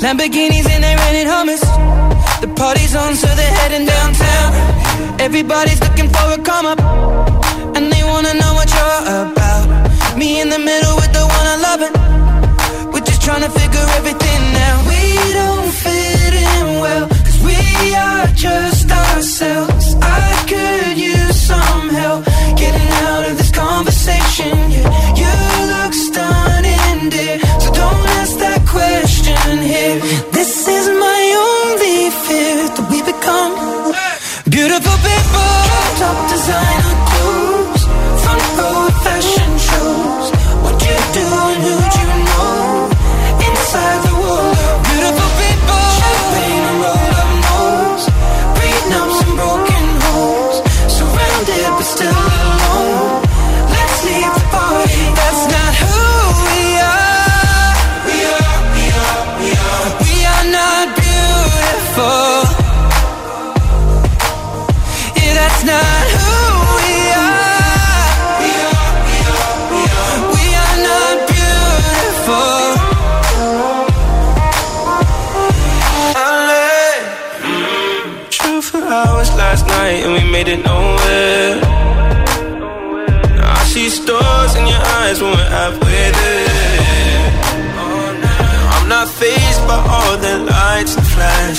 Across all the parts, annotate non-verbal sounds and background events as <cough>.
Lamborghinis and they rented Hummers. The party's on, so they're heading downtown. Everybody's looking for a come up, and they wanna know what you're about. Me in the middle with the one I love it. We're just trying to figure everything out. We don't fit in well, cause we are just ourselves. I could use some help getting out of this conversation. Yeah, you look stunning, dear. time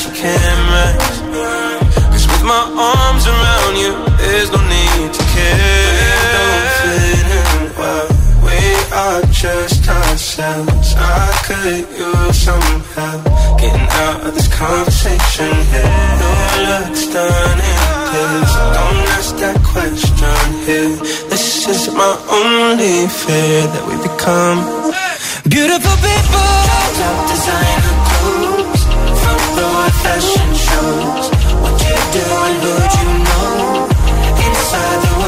flashy cameras. Cause with my arms around you, there's no need to care. We Don't fit in well. We are just ourselves. I could use some help getting out of this conversation here. Your looks done in this. Don't ask that question here. This is my only fear that we become beautiful people. Top designer clothes, fashion shows. What you do and who'd you know? Inside the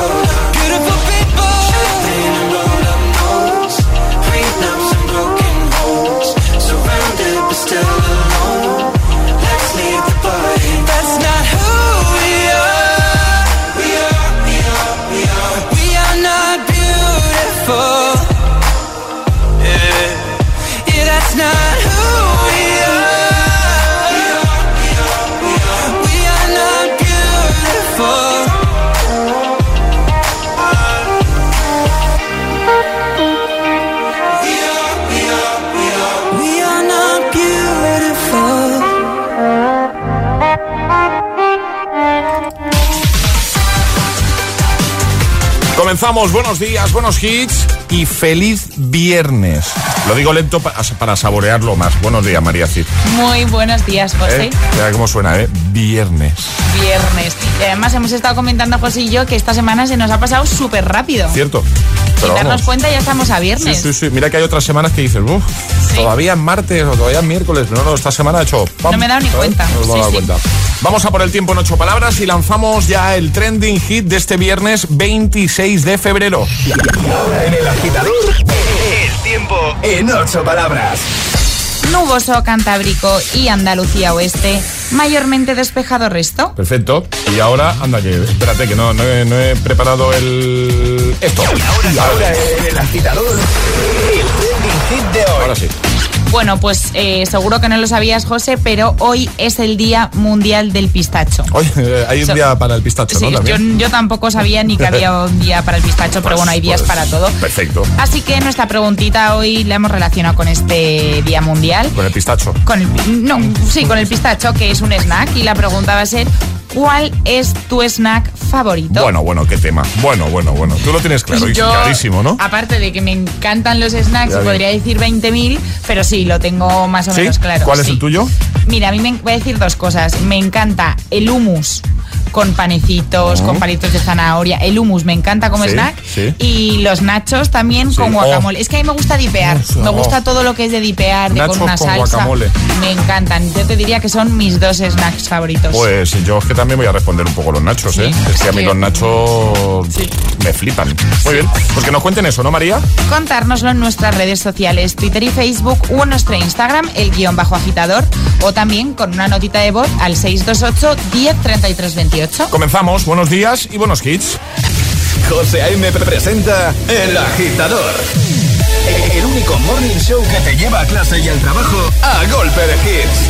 Comenzamos, buenos días, buenos hits y feliz viernes. Lo digo lento pa- para saborearlo más. Buenos días, María Cid. Muy buenos días, José. ¿Eh? Mira cómo suena, ¿eh? Viernes. Viernes. Y además hemos estado comentando, José y yo, que esta semana se nos ha pasado súper rápido. ¿Cierto? Sin Pero darnos vamos. cuenta ya estamos a Sí, viernes. sí, sí. Mira que hay otras semanas que dices, uff, todavía es martes o todavía es miércoles. No, no, esta semana ha hecho. ¡pam! No me he dado ni ¿sabes? cuenta. No hemos Sí, dado sí. cuenta. Vamos a por el tiempo en ocho palabras y lanzamos ya el trending hit de este viernes 26 de febrero. Ahora en el agitador, el tiempo en ocho palabras. Nuboso Cantábrico y Andalucía Oeste, mayormente despejado resto. Perfecto. Y ahora, anda que, espérate que no, no, he, no he preparado el... Esto. Ahora en el agitador, el trending hit de hoy. Ahora sí. Bueno, pues eh, seguro que no lo sabías, José, pero hoy es el Día Mundial del Pistacho. Oye, eh, hay un So- día para el pistacho, Sí, ¿no? yo, yo tampoco sabía ni que había un día para el pistacho, pero Pues- bueno, hay días pues, para todo. Perfecto. Así que nuestra preguntita hoy la hemos relacionado con este Día Mundial. Con el pistacho. Con el, no, sí, con el pistacho, que es un snack. Y la pregunta va a ser, ¿cuál es tu snack favorito? Bueno, bueno, qué tema. Bueno, bueno, bueno. Tú lo tienes claro, y Yo, clarísimo, ¿no? Aparte de que me encantan los snacks, podría decir 20.000, pero sí, lo tengo más o ¿Sí? menos claro. ¿Cuál es el tuyo? Mira, a mí me voy a decir dos cosas. Me encanta el hummus con panecitos, con palitos de zanahoria. El hummus me encanta como Sí, snack. sí. Y los nachos también Sí. con guacamole. Oh. Es que a mí me gusta dipear. Me gusta todo lo que es de dipear, de Nachos con una con salsa. guacamole. Me encantan. Yo te diría que son mis dos snacks favoritos. Pues yo es que también voy a responder un poco los nachos, ¿eh? Es que a mí los nachos me flipan. Muy bien, pues que nos cuenten eso, ¿no, María? contárnoslo en nuestras redes sociales, Twitter y Facebook o en nuestro Instagram, el guion bajo agitador, o también con una notita de voz al 628 10 33 28. Comenzamos, buenos días y buenos hits. José A.M. presenta El Agitador. El único morning show que te lleva a clase y al trabajo a golpe de hits.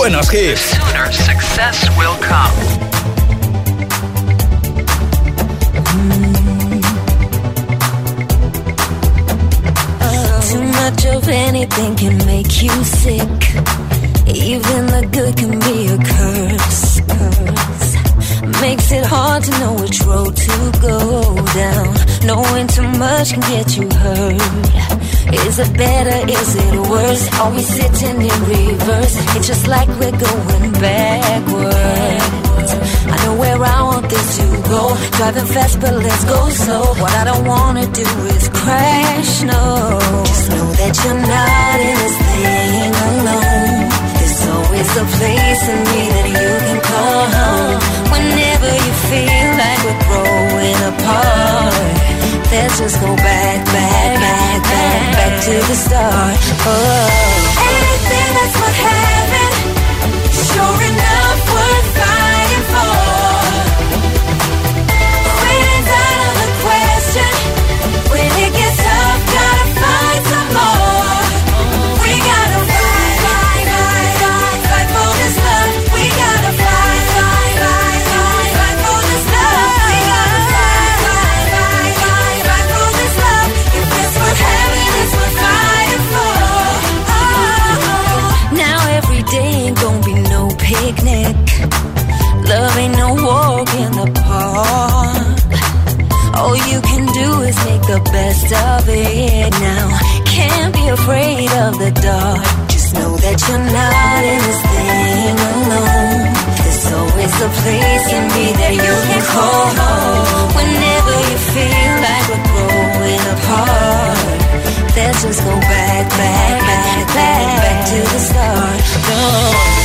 Buenos hits. success will come. Mm. Too much of anything can make you sick. Even the good can be a curse. curse. Makes it hard to know which road to go down. Knowing too much can get you hurt. Is it better? Is it worse? Are we sitting in reverse? It's just like we're going backwards. I know where I want this to go. Driving fast, but let's go slow. What I don't wanna do is crash, no. Just know that you're not in this thing alone. There's always a place in me that you can call home. Whenever you feel like we're growing apart. Let's just go back, back, back, back, back to the start. Oh, anything that's what happened, sure enough, worth of the dark. Just know that you're not in this thing alone. There's always a place in me that you can call home. Whenever you feel like we're growing apart. Let's just go back, back, back, back, back to the start. No.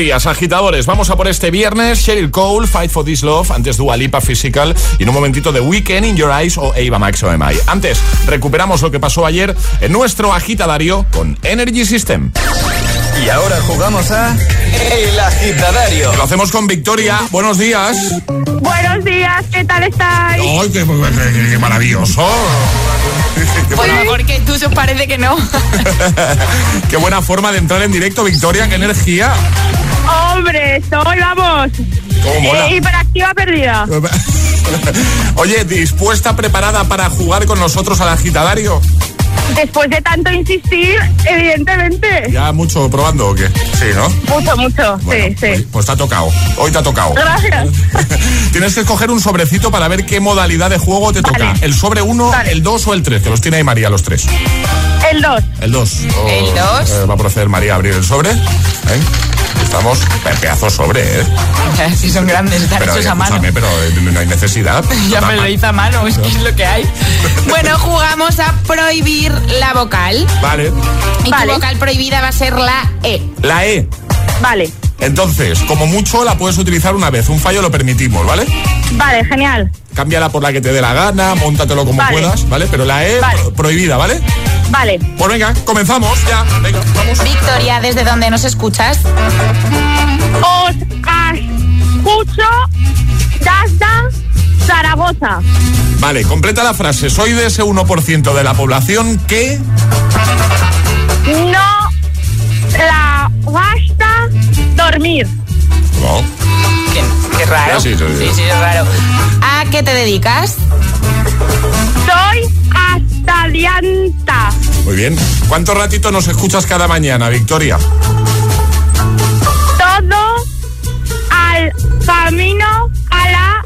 Días, agitadores. Vamos a por este viernes. Cheryl Cole, Fight for This Love. Antes Dua Lipa, Physical. Y en un momentito de Weekend in Your Eyes o Ava Max o MI. Antes, recuperamos lo que pasó ayer en nuestro agitadario con Energy System. Y ahora jugamos a El Agitadario. Lo hacemos con Victoria. Buenos días. Buenos días, ¿qué tal estáis? ¡Ay, qué, qué- qué maravilloso! Qué Pues buena, porque tú se parece que no. <laughs> qué buena forma de entrar en directo, Victoria. ¡Qué energía! Hombre, estoy, vamos. ¡Cómo mola! Eh, hiperactiva perdida. <laughs> Oye, ¿dispuesta, preparada para jugar con nosotros al agitadario? Después de tanto insistir, evidentemente. ¿Ya mucho probando o qué? Sí, ¿no? Mucho, mucho. Bueno, sí, sí. Pues, pues te ha tocado. Hoy te ha tocado. Gracias. <laughs> Tienes que escoger un sobrecito para ver qué modalidad de juego te toca. El sobre 1, Vale. el 2 o el 3, que los tiene ahí María los tres. El 2. El 2. El dos. va a proceder María a abrir el sobre. ¿eh? Estamos. Pedazo sobre, ¿eh? <laughs> Si son grandes, están Pero, hechos a mano. pero eh, no hay necesidad. <laughs> Ya me lo hice a mano, es que es lo que hay. Bueno, jugamos a prohibir la vocal. Vale. Y Vale. tu vocal prohibida va a ser la E. La E. Vale. Entonces, como mucho la puedes utilizar una vez. Un fallo lo permitimos, ¿vale? Vale, genial. Cámbiala por la que te dé la gana, móntatelo como Vale. puedas, ¿vale? Pero la E Vale. pro- prohibida, ¿vale? Vale. Pues venga, comenzamos ya. Venga, vamos. Victoria, ¿desde dónde nos escuchas? Os escucho desde Zaragoza. Vale, completa la frase. Soy de ese 1% de la población que... No la basta dormir. No. raro. Sí, sí, sí. sí, es raro. ¿A qué te dedicas? Soy astalianta. Muy bien. ¿Cuánto ratito nos escuchas cada mañana, Victoria? Todo al camino a la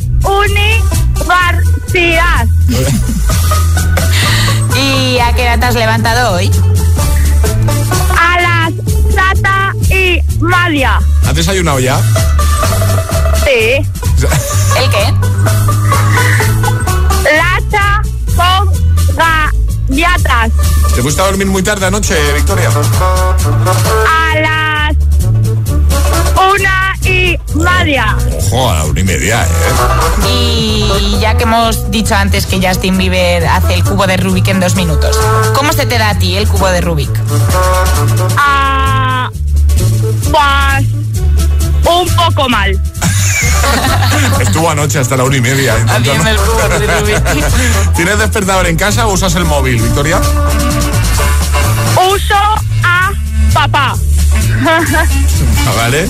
universidad. <laughs> ¿Y a qué hora te has levantado hoy? A las Sata y Malia. ¿Has desayunado ya? Sí. <laughs> ¿El qué? ¿Te fuiste a dormir muy tarde anoche, Victoria? A las una y media. Ojo, a la una y media, ¿eh? Y ya que hemos dicho antes que Justin Bieber hace el cubo de Rubik en dos minutos, ¿cómo se te da a ti el cubo de Rubik? Ah, pues un poco mal. <laughs> Estuvo anoche hasta la una y media. intentando- el cubo. <laughs> ¿Tienes despertador en casa o usas el móvil, Victoria? Uso a papá. <laughs> Ah, ¿Vale?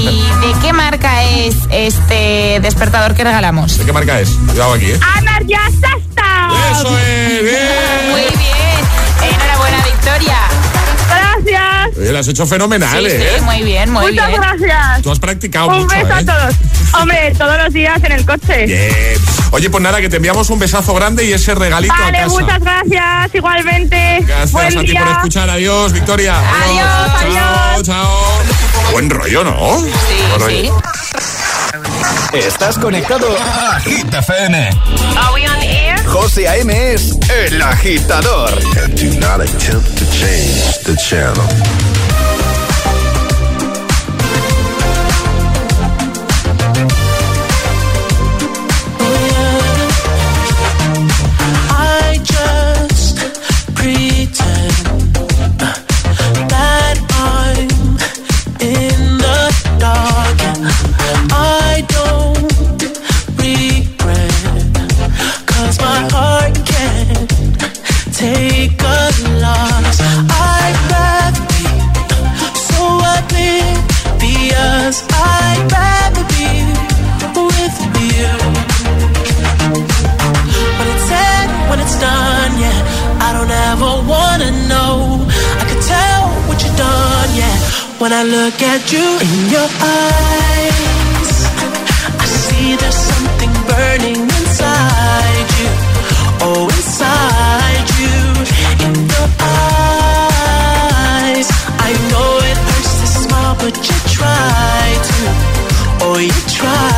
¿Y de qué marca es este despertador que regalamos? ¿De qué marca es? Cuidado aquí, ¿eh? Energía Sasta. ¡Eso es! Muy ¡Bien! bien. Enhorabuena, Victoria. Oye, lo has hecho fenomenal, Sí, ¿eh? sí, muy bien, muy Muchas bien. gracias. Tú has practicado Un mucho, beso ¿eh? a todos. <laughs> Hombre, todos los días en el coche. Bien. Oye, pues nada, que te enviamos un besazo grande y ese regalito a Vale, casa. muchas gracias. Igualmente. Gracias Buen a ti día. por escuchar. Adiós, Victoria. Adiós, Chao, adiós. chao. Buen rollo, ¿no? Sí, Buen rollo. sí. Estás conectado a Hit FM. Are we on air? José A.M. es el agitador. and do not attempt to change the channel. Take a loss. I'd rather be so oblivious. I'd rather be with you. When it's said, when it's done, yeah. I don't ever wanna know. I can tell what you've done, yeah. When I look at you in your eyes, I see there's something burning you try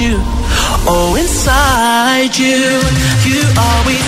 you. Oh, inside you. You always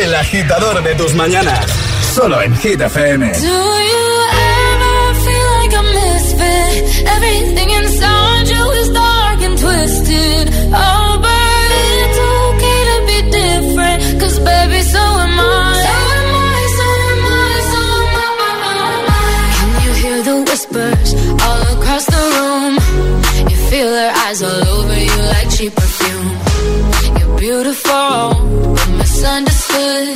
el agitador de tus mañanas, solo en Hit FM. Do you ever feel like a misfit? Everything inside you is dark and twisted. Oh, but it's okay to be different, cause baby, so am I. So am I, so am I, so am I. Can you hear the whispers all across the room? You feel her eyes all over you like she good.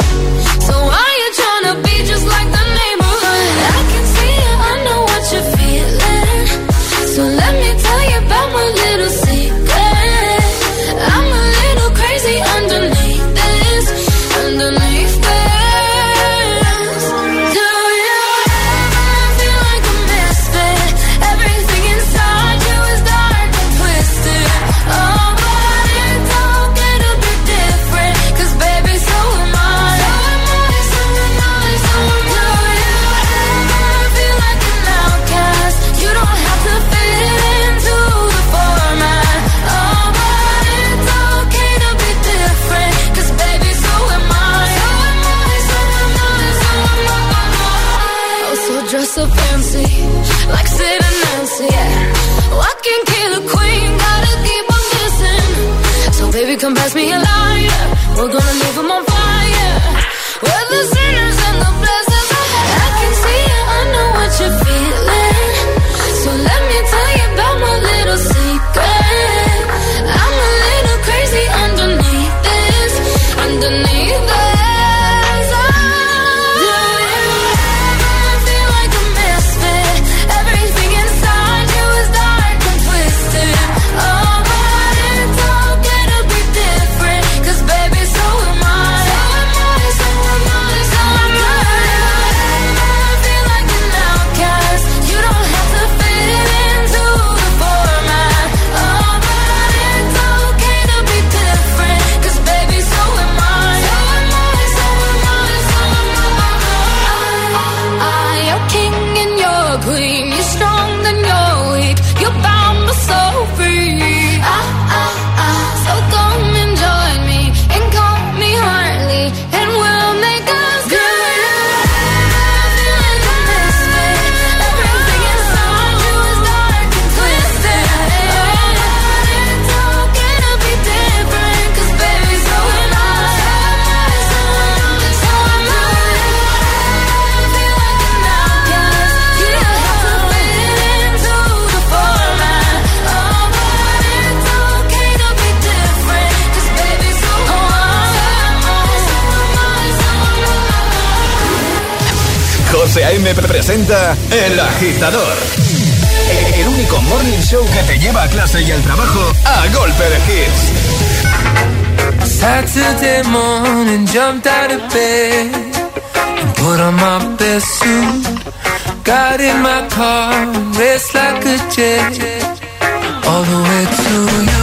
Presenta El Agitador. El único morning show que te lleva a clase y al trabajo a golpe de hits. Saturday morning, jumped out of bed and put on my best suit. Got in my car, raced like a jet, all the way to you.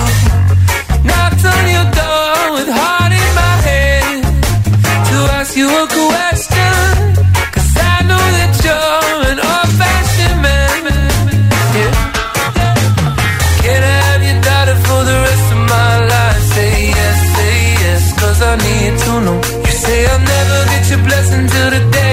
I need to know. You say I'll never get your blessing till the day.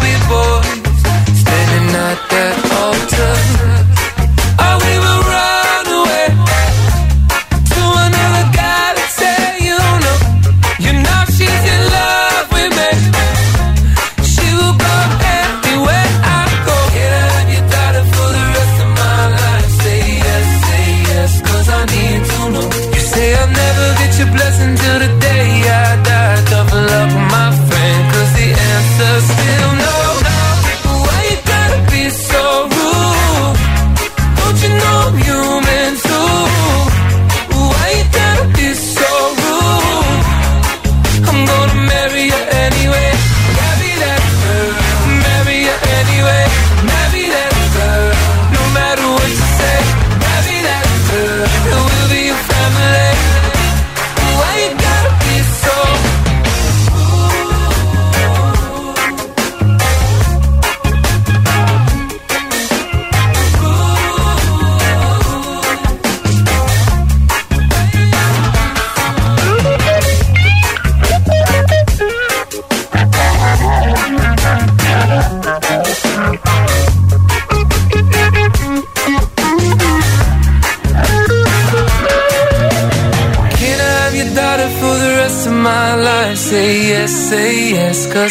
be boys standing at that altar.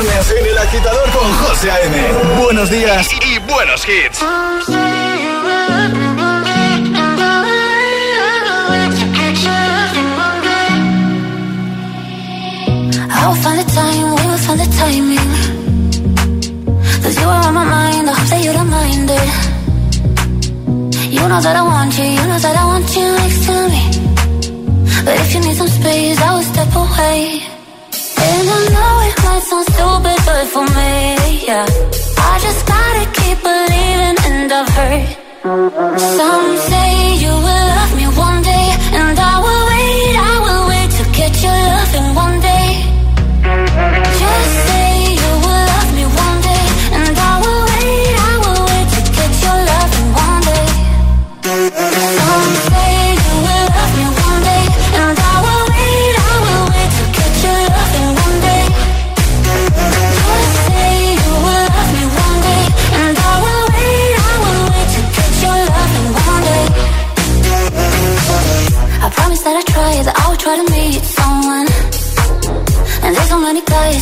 viernes en El Agitador con José A.M. Buenos días y, y buenos hits. I will find the time, we will find the timing. Cause you are on my mind, I hope that you don't mind it. You know that I want you, you know that I want you next to me. But if you need some space, I will step away. for me, yeah. I just gotta keep believing, and I've heard some say you will love me one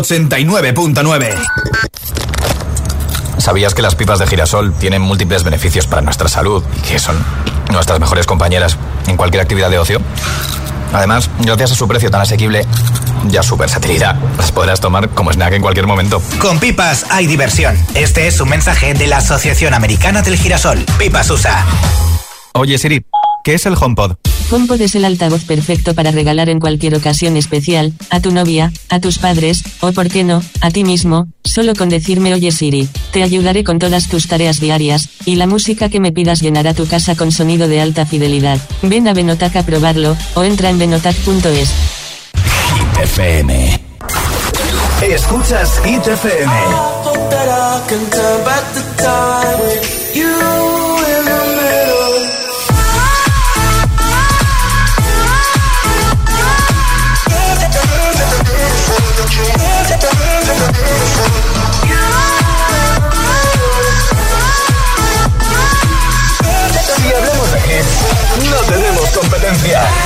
89.9. ¿Sabías que las pipas de girasol tienen múltiples beneficios para nuestra salud y que son nuestras mejores compañeras en cualquier actividad de ocio? Además, gracias a su precio tan asequible y a su versatilidad, las podrás tomar como snack en cualquier momento. Con pipas hay diversión. Este es un mensaje de la Asociación Americana del Girasol. Pipas USA. Oye Siri, ¿qué es el HomePod? HomePod es el altavoz perfecto para regalar en cualquier ocasión especial, a tu novia, a tus padres, o por qué no, a ti mismo, solo con decirme oye Siri, te ayudaré con todas tus tareas diarias, y la música que me pidas llenará tu casa con sonido de alta fidelidad. Ven a Benotac a probarlo, o entra en benotac.es. FM. Escuchas Hit Yeah.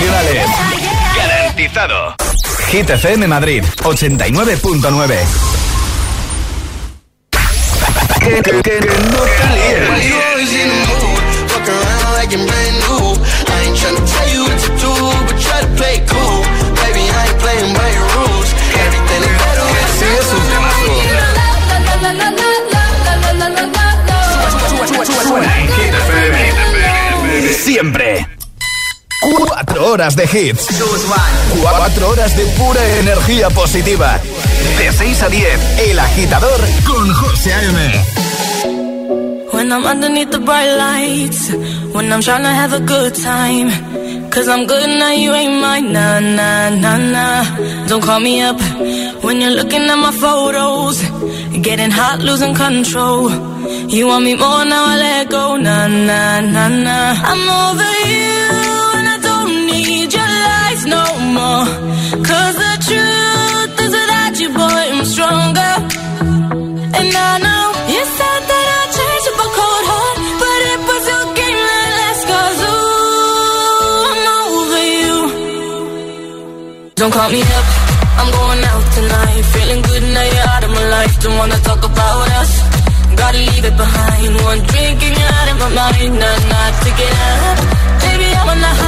Hits internacionales. Garantizado. Hit FM Madrid 89.9. Que, que, que no. Siempre. Cuatro horas de hits. Cuatro horas de pura energía positiva. De 6 a 10, El Agitador con José A.M. When I'm underneath the bright lights, when I'm trying to have a good time. Cause I'm good now, you ain't mine. Nah, nah, nah, nah. Don't call me up when you're looking at my photos. Getting hot, losing control. You want me more now, I let go. Nah, nah, nah, nah. I'm over you, no more. Cause the truth is without you, boy, I'm stronger. And I know you said that I'd change up a cold heart, but it was your game that last. Cause ooh, I'm over you. Don't call me up, I'm going out tonight. Feeling good now you're out of my life. Don't wanna talk about us. Gotta leave it behind. One drink and you're out of my mind. Not, not to get up. Baby, I'm on the high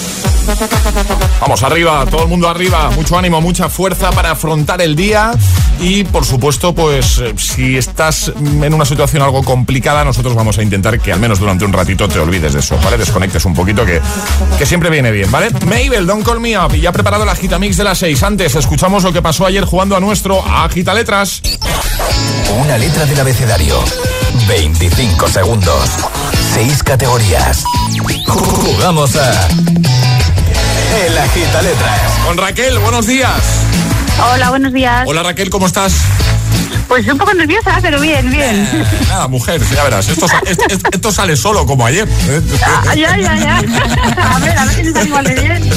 Vamos arriba, todo el mundo arriba, mucho ánimo, mucha fuerza para afrontar el día y por supuesto, pues eh, si estás en una situación algo complicada, nosotros vamos a intentar que al menos durante un ratito te olvides de eso, ¿vale? Desconectes un poquito que, que siempre viene bien, ¿vale? Mabel, don't call me up ya ha preparado la Agita Mix de las 6. Antes, escuchamos lo que pasó ayer jugando a nuestro Agita Letras. Una letra del abecedario. 25 segundos. 6 categorías. Jugamos a. El Agita Letras. Con Raquel, buenos días. Hola, buenos días. Hola Raquel, ¿cómo estás? Pues un poco nerviosa, pero bien, bien. Eh, nada, mujer, ya verás, esto, sa- esto- esto sale solo como ayer. Ah, ya, ya, ya. A ver, a ver si está igual de bien.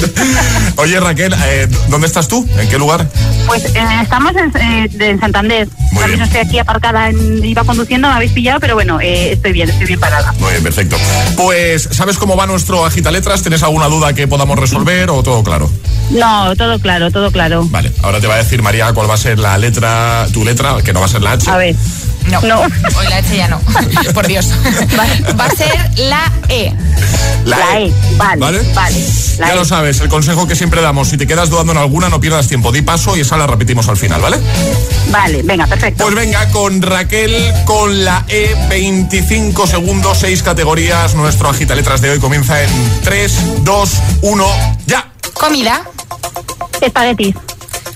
Oye Raquel, eh, ¿dónde estás tú? ¿En qué lugar? Pues eh, estamos en, eh, en Santander. Muy También bien. estoy aquí aparcada, en- iba conduciendo, me habéis pillado, pero bueno, eh, estoy bien, estoy bien parada. Muy bien, perfecto. Pues, ¿sabes cómo va nuestro agita letras? ¿Tienes alguna duda que podamos resolver o todo claro? No, todo claro, todo claro. Vale, ahora te va a decir María cuál va a ser la letra, tu letra, que no va a ser la H. A ver. No, No. hoy la H ya no. <laughs> Por Dios. Va a ser la E. La, La E, vale, ¿Vale? vale, la ya E. lo sabes, el consejo que siempre damos, si te quedas dudando en alguna, no pierdas tiempo, di paso y esa la repetimos al final, ¿vale? Vale, venga, perfecto. Pues venga, con Raquel, con la E, 25 segundos, 6 categorías. Nuestro agita letras de hoy comienza en 3, 2, 1, ya. Comida. Espaguetis.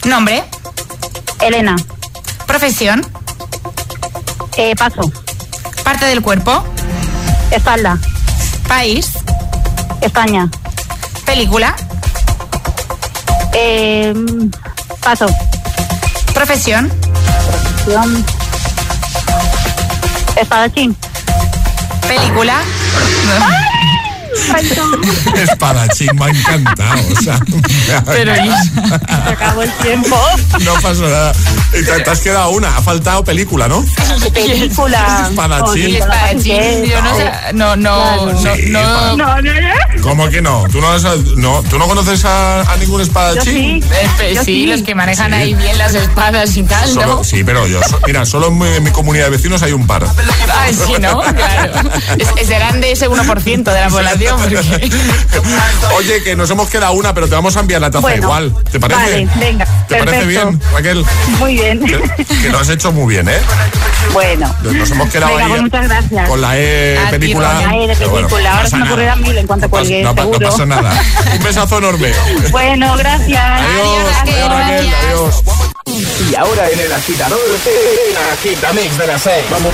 Nombre. Elena. Profesión. Eh, paso. Parte del cuerpo. Espalda. País. España. Película. Eh, paso. Profesión. Profesión. Espadachín. Película. <laughs> Espadachín, me ha encantado. O sea, <laughs> Pero Se acabó el tiempo. no pasó nada. Y te, te has quedado una, ha faltado película, ¿no? Película. Espadachín. Joder, Espadachín. Yo no sé. No, no, no, Sí, no. No, no, no. ¿Cómo que no? ¿Tú no, has- no, ¿tú no conoces a, a ningún Yo espadachín? sí. Eh, Yo sí, sí. los que manejan ahí bien las espadas y tal, Solo- ¿no? sí, pero yo, so- mira, solo en mi, en mi comunidad de vecinos hay un par. Ay, sí, ¿no? Claro. Es- serán de ese 1% de la población. <laughs> Porque... Oye, que nos hemos quedado una, pero te vamos a enviar la taza Bueno, igual. ¿Te parece? Vale, venga. ¿Te parece bien, Raquel? Muy bien. Que, que lo has hecho muy bien, ¿eh? bueno. Nos hemos quedado Venga, ahí pues muchas gracias. con la E A película. Raquel. La E de Pero bueno, película. Ahora se me ocurrirán mil en cuanto No cuelgue, no, pasa nada. Un besazo enorme. Bueno, gracias. Adiós, Raquel, adiós, Raquel, gracias. adiós. Y ahora en el agitador, el Agita Mix de las 6. Vamos.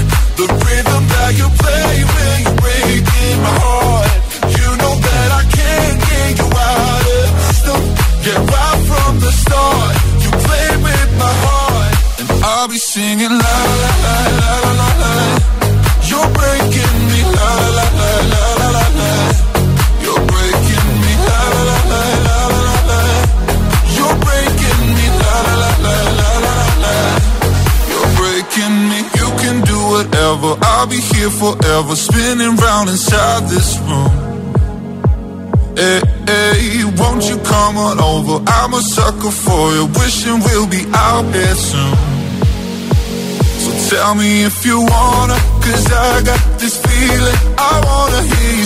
the rhythm that you play when you're breaking my heart. You know that I can't get you out of the system. Yeah, right from the start, you played with my heart, and I'll be singing la la la la la la. You're breaking me la la la la la la la. You're breaking whatever. I'll be here forever, spinning round inside this room. Hey, hey, won't you come on over? I'm a sucker for you, wishing we'll be out here soon. So Tell me if you wanna, cause I got this feeling. I wanna hear you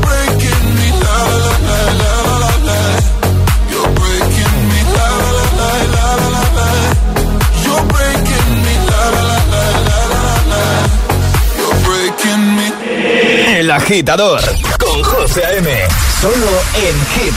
breaking breaking El agitador con José M. Solo en Hit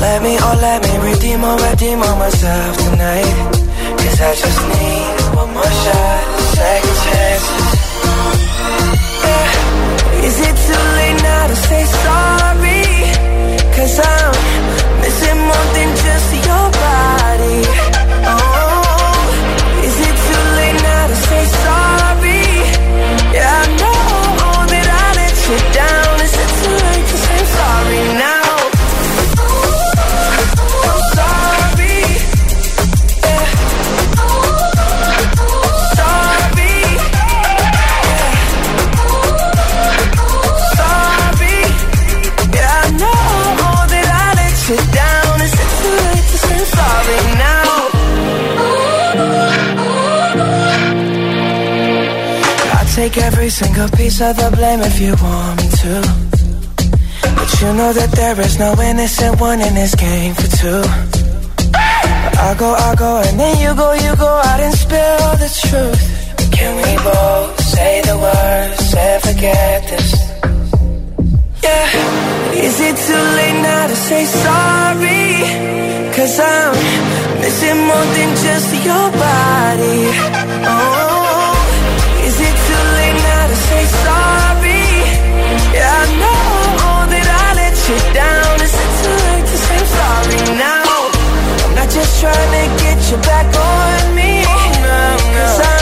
Let me, oh let me redeem or redeem on myself tonight Cause I just need one more shot, second chances yeah. Is it too late now to say sorry? Piece of the blame if you want me to. But you know that there is no innocent one in this game for two. I go, I go, and then you go, you go out and spill the truth. Can we both say the words and forget this? Yeah. Is it too late now to say sorry? Cause I'm missing more than just your body. Oh, you down. Is it too late to say sorry now? I'm not just trying to get you back on me. Oh, Cause I'm missing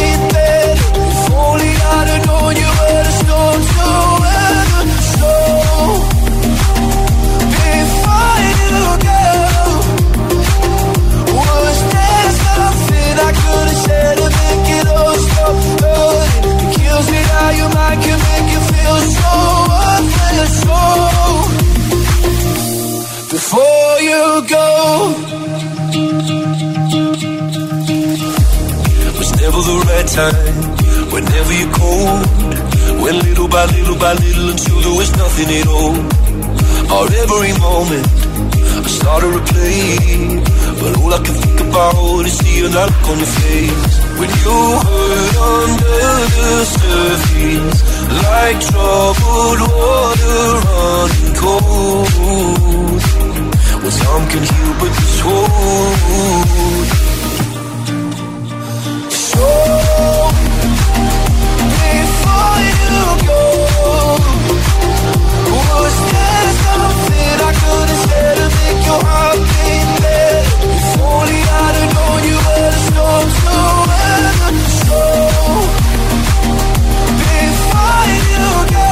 your mind can make you feel so worthless. So, before you go. was never the right time. Whenever you're cold, went little by little by little until there was nothing at all. Or every moment, I started to play, but all I can think about is seeing that look on your face. When you hurt under the surface, like troubled water running cold. Well, some can heal, but this won't. So, before you go, was there something I could have said to make your heart beat better? If only I'd have known you were the storm to weather. Before you go,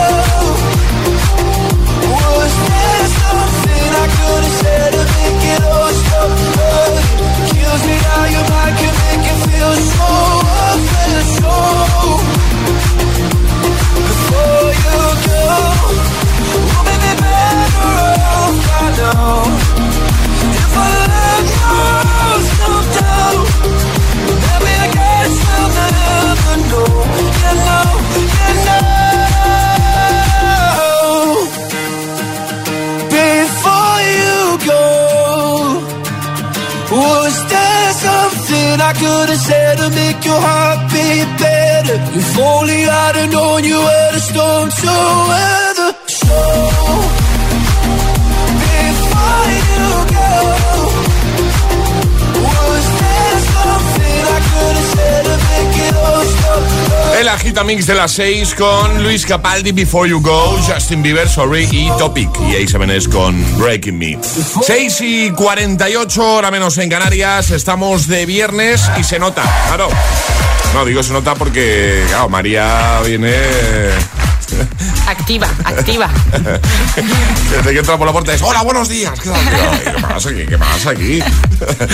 was there something I could have said to make it all stop hurting? Kills me how your mind can make feel. So before you go, could have said to make your heart beat better? If only I'd have known you were the storm to weather. El agitamix de las 6 con Luis Capaldi, Before You Go, Justin Bieber, Sorry y Topic. Y A7S con Breaking Me. 6 y 48, hora menos en Canarias. Estamos de viernes y se nota, claro. No, digo se nota porque, María viene... Activa, activa. <laughs> Desde que entra por la puerta es Hola, buenos días. ¿Qué, pasa aquí? ¿Qué pasa aquí?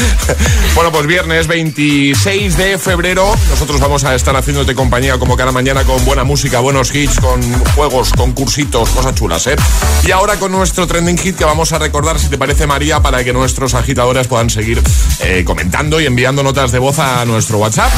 <laughs> bueno, pues viernes 26 de febrero. Nosotros vamos a estar haciéndote compañía como cada mañana con buena música, buenos hits, con juegos, concursitos, cosas chulas, ¿eh? Y ahora con nuestro trending hit que vamos a recordar, si te parece, María, para que nuestros agitadores puedan seguir eh, comentando y enviando notas de voz a nuestro WhatsApp.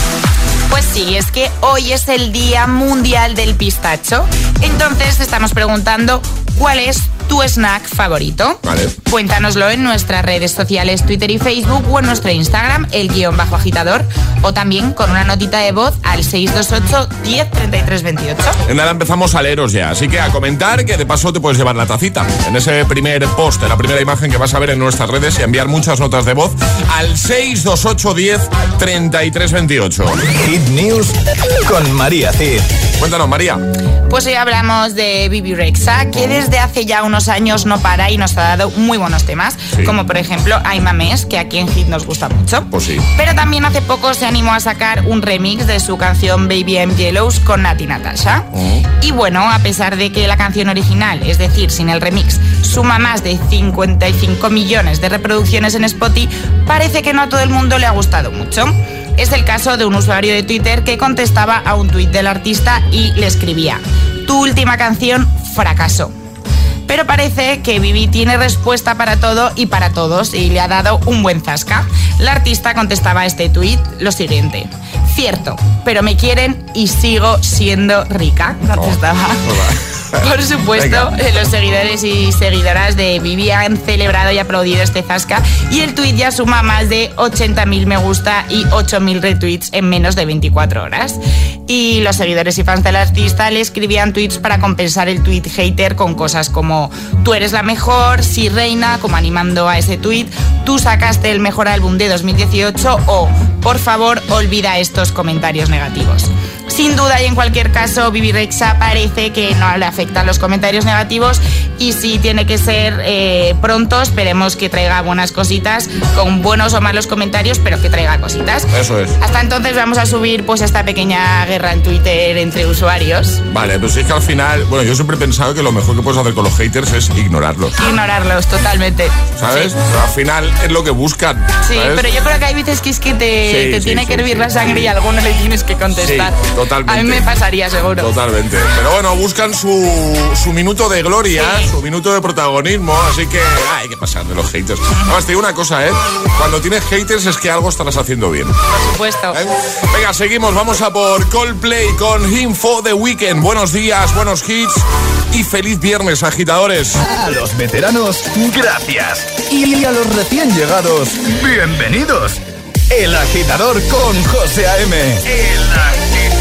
Pues sí, es que hoy es el Día Mundial del Pistacho. Entonces estamos preguntando cuál es tu snack favorito. Vale. Cuéntanoslo en nuestras redes sociales, Twitter y Facebook o en nuestro Instagram, el guion bajo agitador, o también con una notita de voz al 628 10 33 28. En nada empezamos a leeros ya, así que a comentar que de paso te puedes llevar la tacita. En ese primer post, en la primera imagen que vas a ver en nuestras redes y enviar muchas notas de voz al 628 10 33 28. Hit News con María Cid. Cuéntanos, María. Pues hoy hablamos de Bibi Rexa, que desde hace ya unos años no para y nos ha dado muy buenos temas, Sí. como por ejemplo I'm a Mess, que aquí en Hit nos gusta mucho. Pues sí. Pero también hace poco se animó a sacar un remix de su canción Baby I'm Yellows con Nati Natasha. Y bueno, a pesar de que la canción original, es decir, sin el remix, suma más de 55 millones de reproducciones en Spotify, parece que no a todo el mundo le ha gustado mucho. Es el caso de un usuario de Twitter que contestaba a un tuit del artista y le escribía, tu última canción fracasó. Pero parece que Vivi tiene respuesta para todo y para todos y le ha dado un buen zasca. La artista contestaba a este tuit lo siguiente. Cierto, pero me quieren y sigo siendo rica. Contestaba. <laughs> Por supuesto, Venga. eh, los seguidores y seguidoras de Vivi han celebrado y aplaudido este zasca y el tuit ya suma más de 80.000 me gusta y 8.000 retweets en menos de 24 horas. Y los seguidores y fans del artista le escribían tweets para compensar el tweet hater con cosas como tú eres la mejor, sí reina, como animando a ese tweet, tú sacaste el mejor álbum de 2018 o por favor olvida estos comentarios negativos. Sin duda y en cualquier caso, Vivi Rexa parece que no le afectan los comentarios negativos y si tiene que ser eh, pronto, esperemos que traiga buenas cositas, con buenos o malos comentarios, pero que traiga cositas. Eso es. Hasta entonces vamos a subir pues esta pequeña guerra en Twitter entre usuarios. Vale, pues es que al final, bueno, yo siempre he pensado que lo mejor que puedes hacer con los haters es ignorarlos. Ignorarlos totalmente. ¿Sabes? Sí. Pero al final es lo que buscan. Sí, ¿sabes? pero yo creo que hay veces que es que te, Sí, te sí, tiene que hervir la sangre y a alguno le tienes que contestar. Totalmente. A mí me pasaría seguro. Totalmente. Pero bueno, buscan su, su minuto de gloria, su minuto de protagonismo, así que hay que pasar de los haters. Además, te digo una cosa, ¿eh? Cuando tienes haters es que algo estarás haciendo bien. Por supuesto. ¿Eh? Venga, seguimos, vamos a por Coldplay con Info The Weekend. Buenos días, buenos hits y feliz viernes, agitadores. A los veteranos, gracias. Y a los recién llegados, bienvenidos. El agitador con José A.M. El agitador.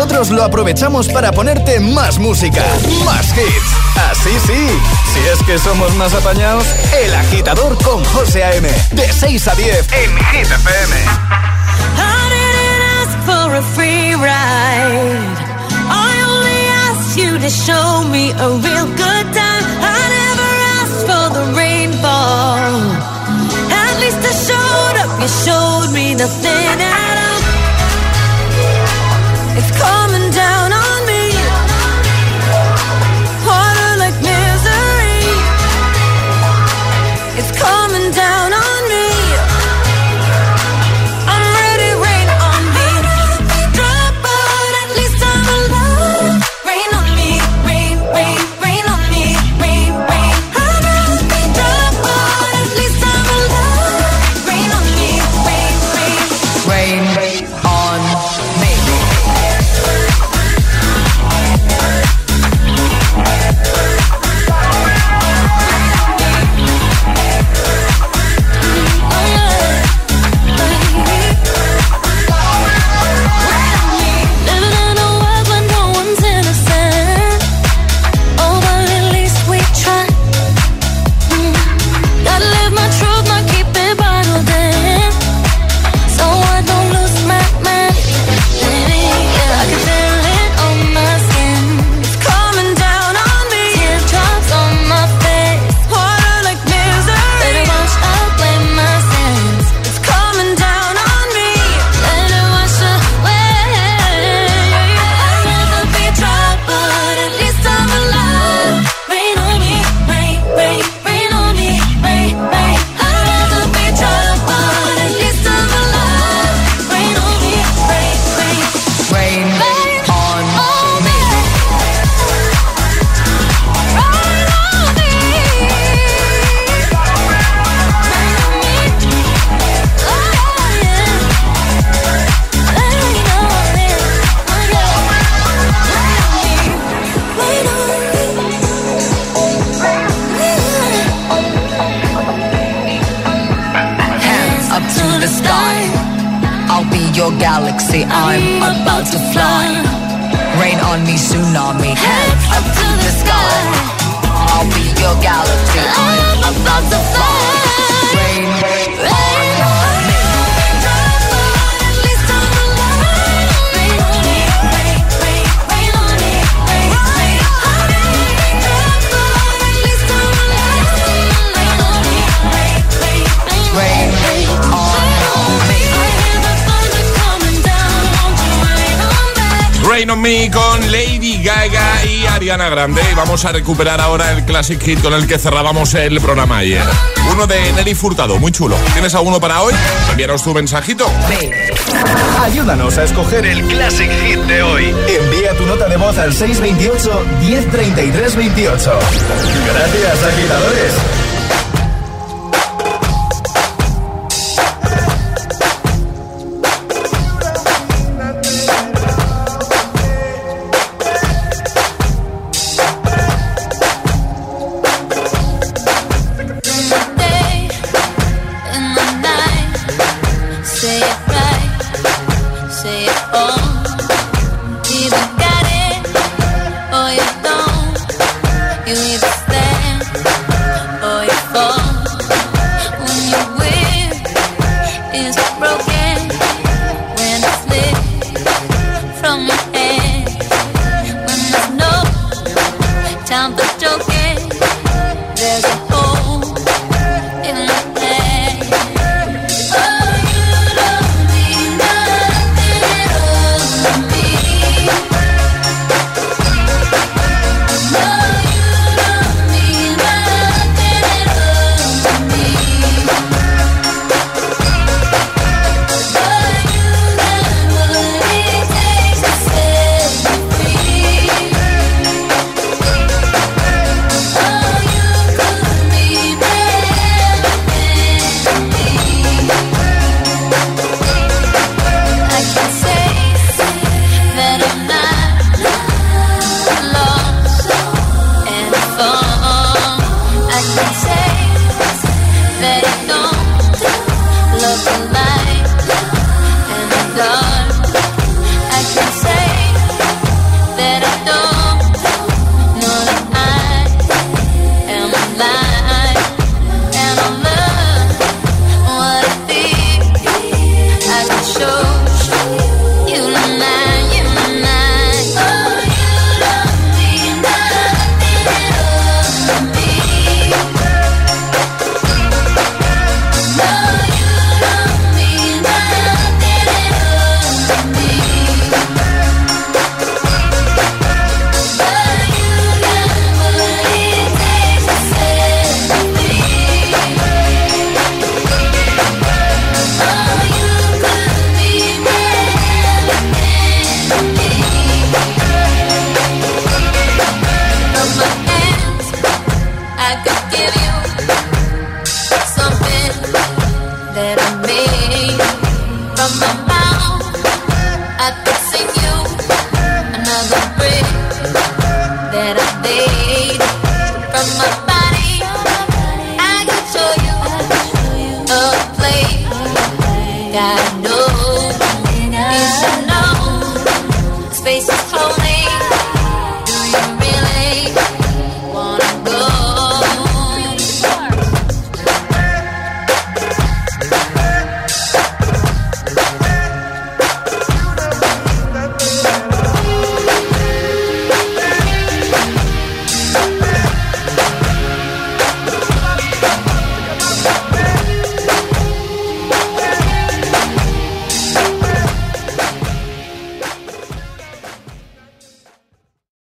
nosotros lo aprovechamos para ponerte más música, más hits. Así sí, si es que somos más apañados, El Agitador con José A.M. De 6 a 10 en Hit FM. I for a free ride. I only asked you to show me a real good time. I never asked for the rainfall. At least I showed up, you showed me nothing at all. Me con Lady Gaga y Ariana Grande. Y vamos a recuperar ahora el classic hit con el que cerrábamos el programa ayer. Uno de Nelly Furtado, muy chulo. ¿Tienes alguno para hoy? Envíanos tu mensajito. Sí. Ayúdanos a escoger el classic hit de hoy. Envía tu nota de voz al 628 103328. Gracias, agitadores.